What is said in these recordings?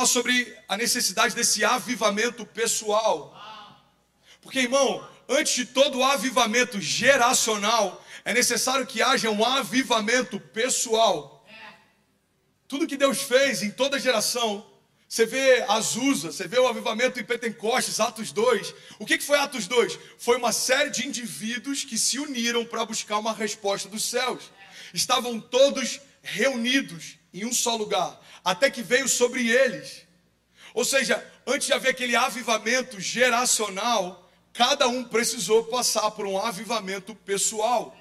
falar sobre a necessidade desse avivamento pessoal. Porque, irmão, antes de todo avivamento geracional, é necessário que haja um avivamento pessoal. Tudo que Deus fez em toda geração, você vê Azusa, você vê o avivamento em Pentecostes, Atos 2. O que foi Atos 2? Foi uma série de indivíduos que se uniram para buscar uma resposta dos céus. Estavam todos reunidos em um só lugar, até que veio sobre eles. Ou seja, antes de haver aquele avivamento geracional, cada um precisou passar por um avivamento pessoal.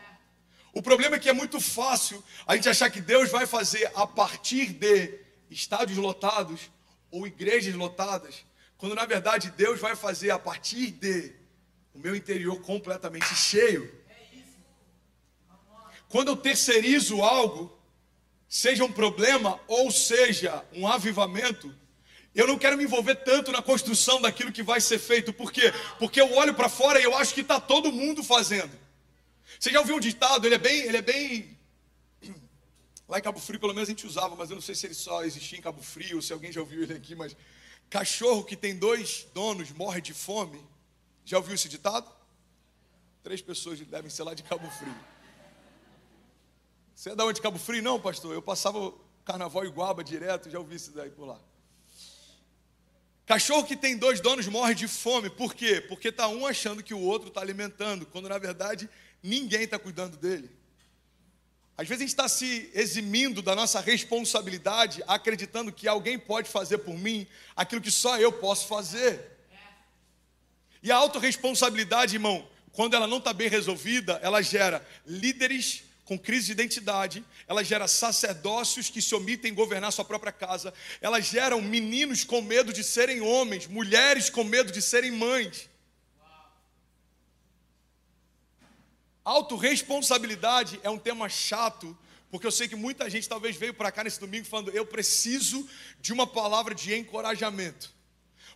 O problema é que é muito fácil a gente achar que Deus vai fazer a partir de estádios lotados ou igrejas lotadas, quando na verdade Deus vai fazer a partir de o meu interior completamente cheio. Quando eu terceirizo algo, seja um problema ou seja um avivamento, eu não quero me envolver tanto na construção daquilo que vai ser feito. Por quê? Porque eu olho para fora e eu acho que está todo mundo fazendo. Você já ouviu um ditado? Ele é bem, ele é bem. Lá em Cabo Frio, pelo menos a gente usava, mas eu não sei se ele só existia em Cabo Frio, ou se alguém já ouviu ele aqui, mas cachorro que tem dois donos morre de fome. Já ouviu esse ditado? Três pessoas devem ser lá de Cabo Frio. Você é da onde de Cabo Frio? Não, pastor. Eu passava carnaval iguaba direto, já ouvi isso daí por lá. Cachorro que tem dois donos morre de fome. Por quê? Porque está um achando que o outro está alimentando, quando na verdade ninguém está cuidando dele. Às vezes a gente está se eximindo da nossa responsabilidade, acreditando que alguém pode fazer por mim aquilo que só eu posso fazer. E a autorresponsabilidade, irmão, quando ela não está bem resolvida, ela gera líderes com crise de identidade, ela gera sacerdócios que se omitem em governar sua própria casa, ela gera meninos com medo de serem homens, mulheres com medo de serem mães. Autoresponsabilidade é um tema chato, porque eu sei que muita gente talvez veio para cá nesse domingo falando: eu preciso de uma palavra de encorajamento.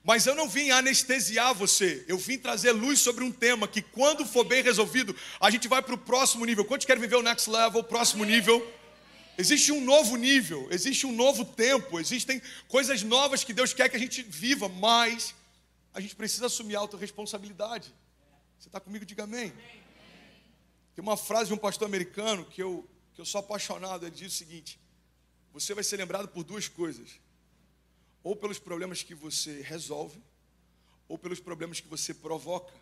Mas eu não vim anestesiar você, eu vim trazer luz sobre um tema que, quando for bem resolvido, a gente vai para o próximo nível. Quantos querem viver o next level, o próximo nível? Existe um novo nível, existe um novo tempo, existem coisas novas que Deus quer que a gente viva, mas a gente precisa assumir a autorresponsabilidade. Você está comigo? Diga amém. Tem uma frase de um pastor americano que eu, que eu sou apaixonado. Ele diz o seguinte: Você vai ser lembrado por duas coisas. Ou pelos problemas que você resolve, ou pelos problemas que você provoca.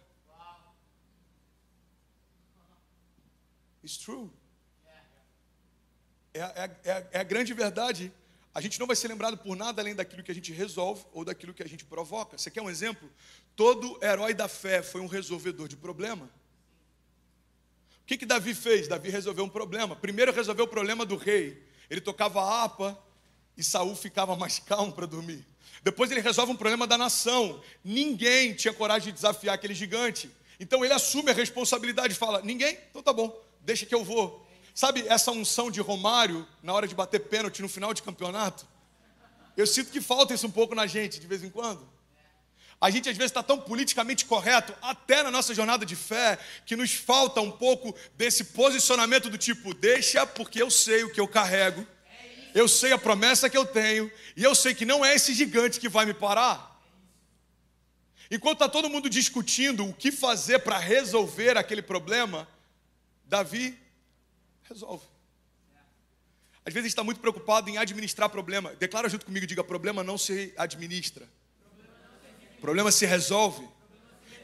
It's true. É, é, é, é a grande verdade. A gente não vai ser lembrado por nada além daquilo que a gente resolve ou daquilo que a gente provoca. Você quer um exemplo? Todo herói da fé foi um resolvedor de problema que, que Davi fez? Davi resolveu um problema. Primeiro resolveu o problema do rei. Ele tocava a harpa e Saul ficava mais calmo para dormir. Depois ele resolve um problema da nação. Ninguém tinha coragem de desafiar aquele gigante. Então ele assume a responsabilidade e fala: Ninguém? Então tá bom, deixa que eu vou. Sabe essa unção de Romário na hora de bater pênalti no final de campeonato? Eu sinto que falta isso um pouco na gente de vez em quando. A gente às vezes está tão politicamente correto, até na nossa jornada de fé, que nos falta um pouco desse posicionamento do tipo: deixa, porque eu sei o que eu carrego, eu sei a promessa que eu tenho, e eu sei que não é esse gigante que vai me parar. Enquanto está todo mundo discutindo o que fazer para resolver aquele problema, Davi resolve. Às vezes está muito preocupado em administrar problema. Declara junto comigo, diga: problema não se administra. Problema se resolve.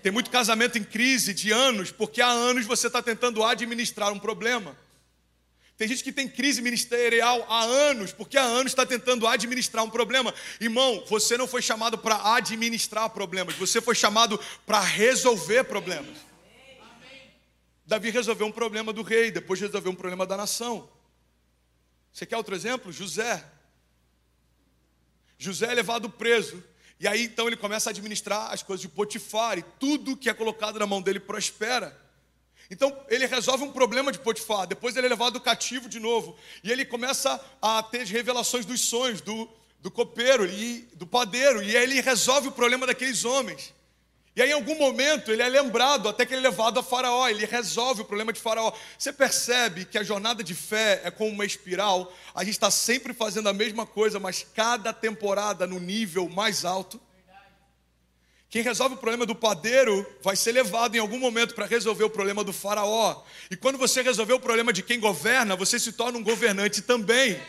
Tem muito casamento em crise de anos, porque há anos você está tentando administrar um problema. Tem gente que tem crise ministerial há anos, porque há anos está tentando administrar um problema. Irmão, você não foi chamado para administrar problemas, você foi chamado para resolver problemas. Davi resolveu um problema do rei, depois resolveu um problema da nação. Você quer outro exemplo? José. José é levado preso e aí então ele começa a administrar as coisas de Potifar e tudo que é colocado na mão dele prospera. Então ele resolve um problema de Potifar, depois ele é levado cativo de novo. E ele começa a ter revelações dos sonhos do, do copeiro e do padeiro. E aí ele resolve o problema daqueles homens. E aí, em algum momento, ele é lembrado, até que ele é levado a Faraó, ele resolve o problema de Faraó. Você percebe que a jornada de fé é como uma espiral, a gente está sempre fazendo a mesma coisa, mas cada temporada no nível mais alto. Quem resolve o problema do padeiro vai ser levado em algum momento para resolver o problema do faraó. E quando você resolver o problema de quem governa, você se torna um governante também.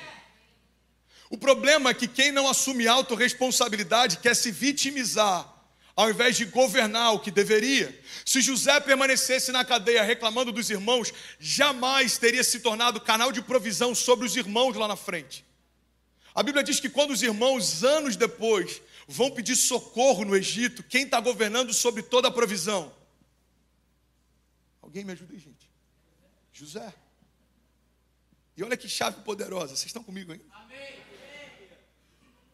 O problema é que quem não assume autorresponsabilidade quer se vitimizar, ao invés de governar o que deveria. Se José permanecesse na cadeia reclamando dos irmãos, jamais teria se tornado canal de provisão sobre os irmãos lá na frente. A Bíblia diz que quando os irmãos, anos depois, vão pedir socorro no Egito, quem está governando sobre toda a provisão? Alguém me ajuda aí, gente? José. E olha que chave poderosa, vocês estão comigo aí?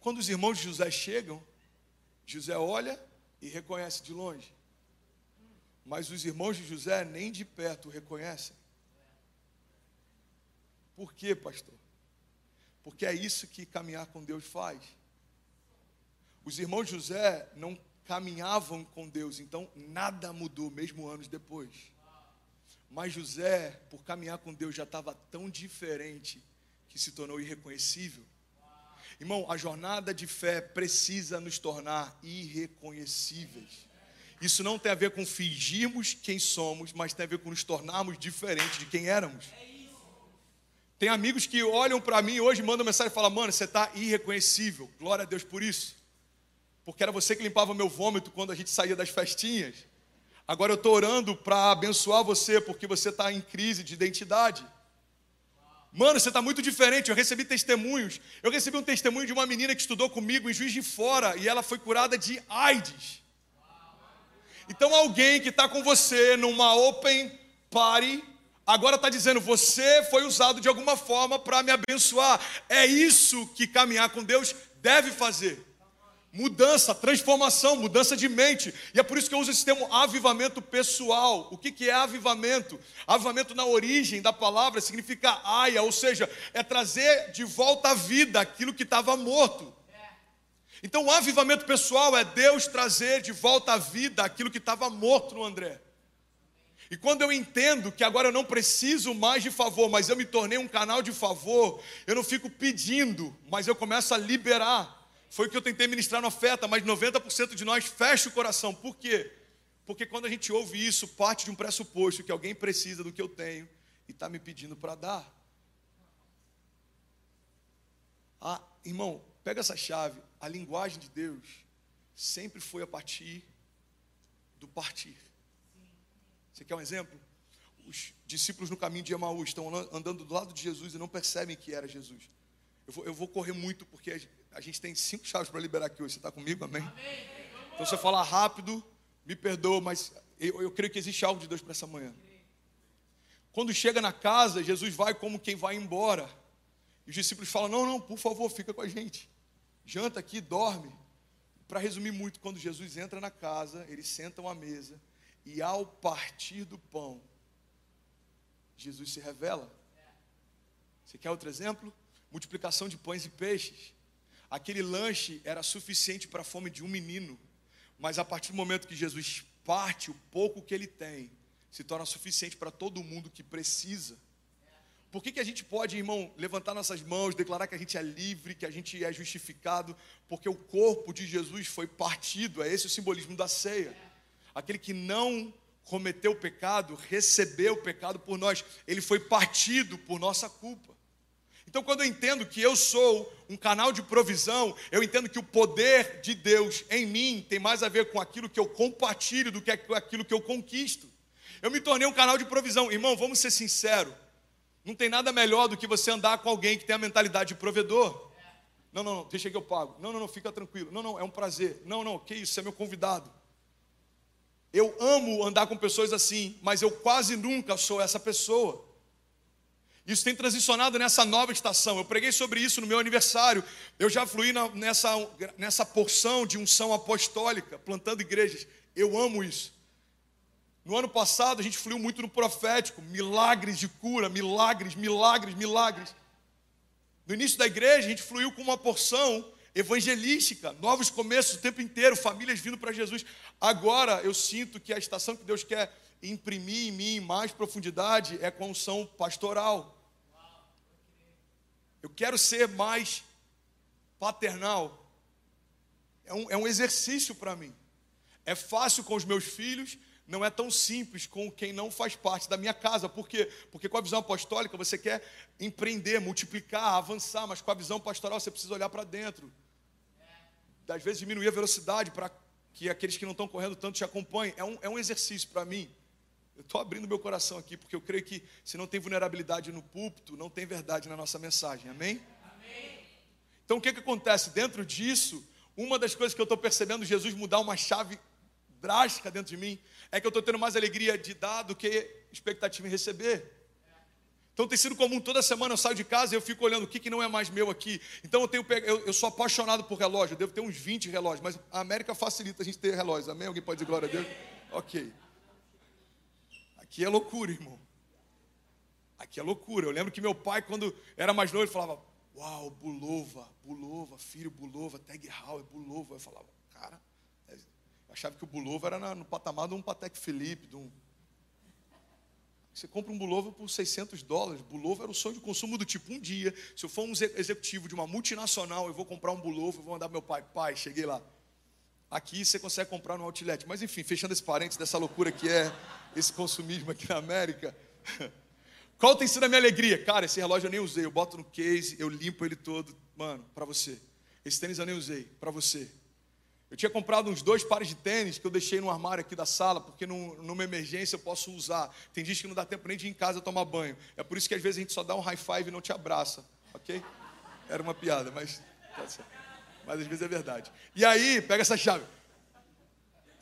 Quando os irmãos de José chegam, José olha e reconhece de longe. Mas os irmãos de José nem de perto reconhecem. Por quê, pastor? Porque é isso que caminhar com Deus faz. Os irmãos José não caminhavam com Deus, então nada mudou, mesmo anos depois. Mas José, por caminhar com Deus, já estava tão diferente que se tornou irreconhecível. Irmão, a jornada de fé precisa nos tornar irreconhecíveis. Isso não tem a ver com fingirmos quem somos, mas tem a ver com nos tornarmos diferentes de quem éramos. Tem amigos que olham para mim hoje, mandam mensagem e falam: Mano, você está irreconhecível. Glória a Deus por isso porque era você que limpava meu vômito quando a gente saía das festinhas. Agora eu estou orando para abençoar você, porque você está em crise de identidade. Mano, você está muito diferente. Eu recebi testemunhos. Eu recebi um testemunho de uma menina que estudou comigo em Juiz de Fora e ela foi curada de AIDS. Então, alguém que está com você numa open party, agora está dizendo: Você foi usado de alguma forma para me abençoar. É isso que caminhar com Deus deve fazer. Mudança, transformação, mudança de mente. E é por isso que eu uso esse termo avivamento pessoal. O que, que é avivamento? Avivamento na origem da palavra significa aia, ou seja, é trazer de volta à vida aquilo que estava morto. Então, o avivamento pessoal é Deus trazer de volta à vida aquilo que estava morto no André. E quando eu entendo que agora eu não preciso mais de favor, mas eu me tornei um canal de favor, eu não fico pedindo, mas eu começo a liberar. Foi o que eu tentei ministrar na oferta, mas 90% de nós fecha o coração. Por quê? Porque quando a gente ouve isso, parte de um pressuposto que alguém precisa do que eu tenho e está me pedindo para dar. Ah, irmão, pega essa chave. A linguagem de Deus sempre foi a partir do partir. Você quer um exemplo? Os discípulos no caminho de Emaús estão andando do lado de Jesus e não percebem que era Jesus. Eu vou, eu vou correr muito porque a gente tem cinco chaves para liberar aqui hoje. Você está comigo? Amém? Amém? Então, se eu falar rápido, me perdoa, mas eu, eu creio que existe algo de Deus para essa manhã. Quando chega na casa, Jesus vai como quem vai embora. E os discípulos falam: Não, não, por favor, fica com a gente. Janta aqui, dorme. Para resumir muito, quando Jesus entra na casa, eles sentam à mesa. E ao partir do pão, Jesus se revela. Você quer outro exemplo? Multiplicação de pães e peixes. Aquele lanche era suficiente para a fome de um menino, mas a partir do momento que Jesus parte, o pouco que ele tem se torna suficiente para todo mundo que precisa. Por que, que a gente pode, irmão, levantar nossas mãos, declarar que a gente é livre, que a gente é justificado? Porque o corpo de Jesus foi partido, é esse o simbolismo da ceia. Aquele que não cometeu o pecado, recebeu o pecado por nós, ele foi partido por nossa culpa. Então, quando eu entendo que eu sou um canal de provisão, eu entendo que o poder de Deus em mim tem mais a ver com aquilo que eu compartilho do que com aquilo que eu conquisto. Eu me tornei um canal de provisão. Irmão, vamos ser sinceros. Não tem nada melhor do que você andar com alguém que tem a mentalidade de provedor. Não, não, não, deixa que eu pago. Não, não, não, fica tranquilo. Não, não, é um prazer. Não, não, que isso, você é meu convidado. Eu amo andar com pessoas assim, mas eu quase nunca sou essa pessoa. Isso tem transicionado nessa nova estação. Eu preguei sobre isso no meu aniversário. Eu já fluí na, nessa, nessa porção de unção apostólica, plantando igrejas. Eu amo isso. No ano passado, a gente fluiu muito no profético, milagres de cura, milagres, milagres, milagres. No início da igreja, a gente fluiu com uma porção evangelística, novos começos o tempo inteiro, famílias vindo para Jesus. Agora eu sinto que a estação que Deus quer imprimir em mim mais profundidade é com a unção pastoral. Eu quero ser mais paternal. É um, é um exercício para mim. É fácil com os meus filhos, não é tão simples com quem não faz parte da minha casa. Por quê? Porque com a visão apostólica você quer empreender, multiplicar, avançar, mas com a visão pastoral você precisa olhar para dentro. Às vezes diminuir a velocidade para que aqueles que não estão correndo tanto te acompanhem. É um, é um exercício para mim. Eu estou abrindo meu coração aqui, porque eu creio que se não tem vulnerabilidade no púlpito, não tem verdade na nossa mensagem. Amém? Amém. Então o que, que acontece? Dentro disso, uma das coisas que eu estou percebendo Jesus mudar uma chave drástica dentro de mim é que eu estou tendo mais alegria de dar do que expectativa em receber. Então tem sido comum, toda semana eu saio de casa e eu fico olhando o que, que não é mais meu aqui. Então eu, tenho, eu, eu sou apaixonado por relógio, eu devo ter uns 20 relógios, mas a América facilita a gente ter relógios, amém? Alguém pode dizer glória a Deus? Ok. Aqui é loucura, irmão. Aqui é loucura. Eu lembro que meu pai, quando era mais novo, ele falava: Uau, Bulova, Bulova, filho Bulova, Tag Heuer, Bulova. Eu falava, cara, eu achava que o Bulova era no patamar de um Patek Philippe, de um. Você compra um Bulova por 600 dólares. Bulova era o sonho de consumo do tipo: um dia, se eu for um executivo de uma multinacional, eu vou comprar um Bulova, vou mandar meu pai. Pai, cheguei lá. Aqui você consegue comprar no outlet. Mas enfim, fechando esse parênteses dessa loucura que é esse consumismo aqui na América. Qual tem sido a minha alegria? Cara, esse relógio eu nem usei. Eu boto no case, eu limpo ele todo. Mano, para você. Esse tênis eu nem usei. Para você. Eu tinha comprado uns dois pares de tênis que eu deixei no armário aqui da sala, porque num, numa emergência eu posso usar. Tem dias que não dá tempo nem de ir em casa tomar banho. É por isso que às vezes a gente só dá um high five e não te abraça. Ok? Era uma piada, mas. Mas às vezes é verdade. E aí, pega essa chave.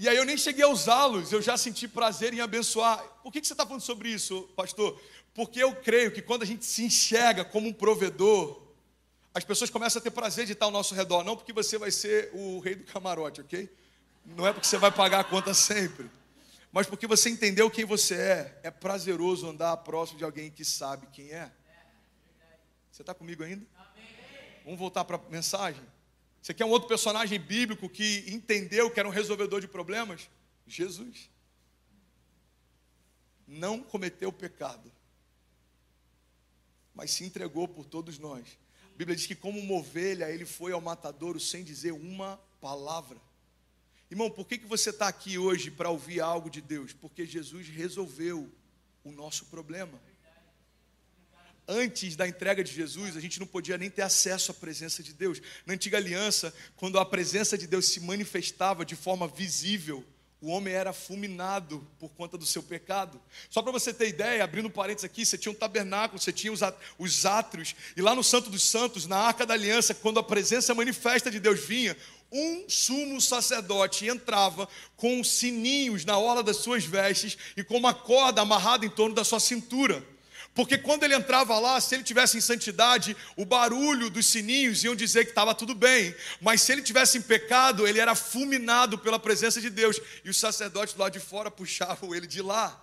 E aí eu nem cheguei a usá-los, eu já senti prazer em abençoar. Por que, você está falando sobre isso, pastor? Porque eu creio que quando a gente se enxerga como um provedor, as pessoas começam a ter prazer de estar ao nosso redor, não porque você vai ser o rei do camarote, ok? Não é porque você vai pagar a conta sempre, mas porque você entendeu quem você é. É prazeroso andar próximo de alguém que sabe quem é. Você está comigo ainda? Vamos voltar para a mensagem? Você quer um outro personagem bíblico que entendeu que era um resolvedor de problemas? Jesus. Não cometeu pecado mas se entregou por todos nós. A Bíblia diz que, como uma ovelha, ele foi ao matadouro sem dizer uma palavra. Irmão, por que, que você está aqui hoje para ouvir algo de Deus? Porque Jesus resolveu o nosso problema. Antes da entrega de Jesus, a gente não podia nem ter acesso à presença de Deus. Na antiga aliança, quando a presença de Deus se manifestava de forma visível, o homem era fulminado por conta do seu pecado. Só para você ter ideia, abrindo parênteses aqui, você tinha um tabernáculo, você tinha os átrios, e lá no Santo dos Santos, na Arca da Aliança, quando a presença manifesta de Deus vinha, um sumo sacerdote entrava com sininhos na orla das suas vestes e com uma corda amarrada em torno da sua cintura. Porque quando ele entrava lá, se ele tivesse em santidade, o barulho dos sininhos iam dizer que estava tudo bem. Mas se ele tivesse em pecado, ele era fulminado pela presença de Deus. E os sacerdotes lá de fora puxavam ele de lá.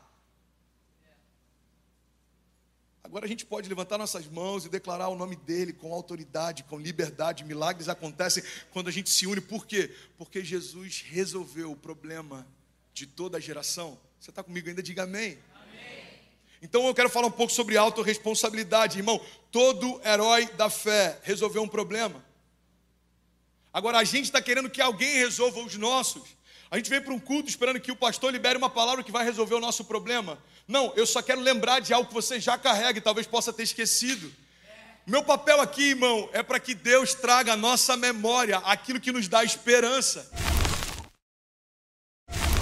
Agora a gente pode levantar nossas mãos e declarar o nome dele com autoridade, com liberdade. Milagres acontecem quando a gente se une. Por quê? Porque Jesus resolveu o problema de toda a geração. Você está comigo ainda? Diga amém. Então eu quero falar um pouco sobre autorresponsabilidade, irmão. Todo herói da fé resolveu um problema. Agora a gente está querendo que alguém resolva os nossos. A gente vem para um culto esperando que o pastor libere uma palavra que vai resolver o nosso problema. Não, eu só quero lembrar de algo que você já carrega e talvez possa ter esquecido. Meu papel aqui, irmão, é para que Deus traga à nossa memória aquilo que nos dá esperança.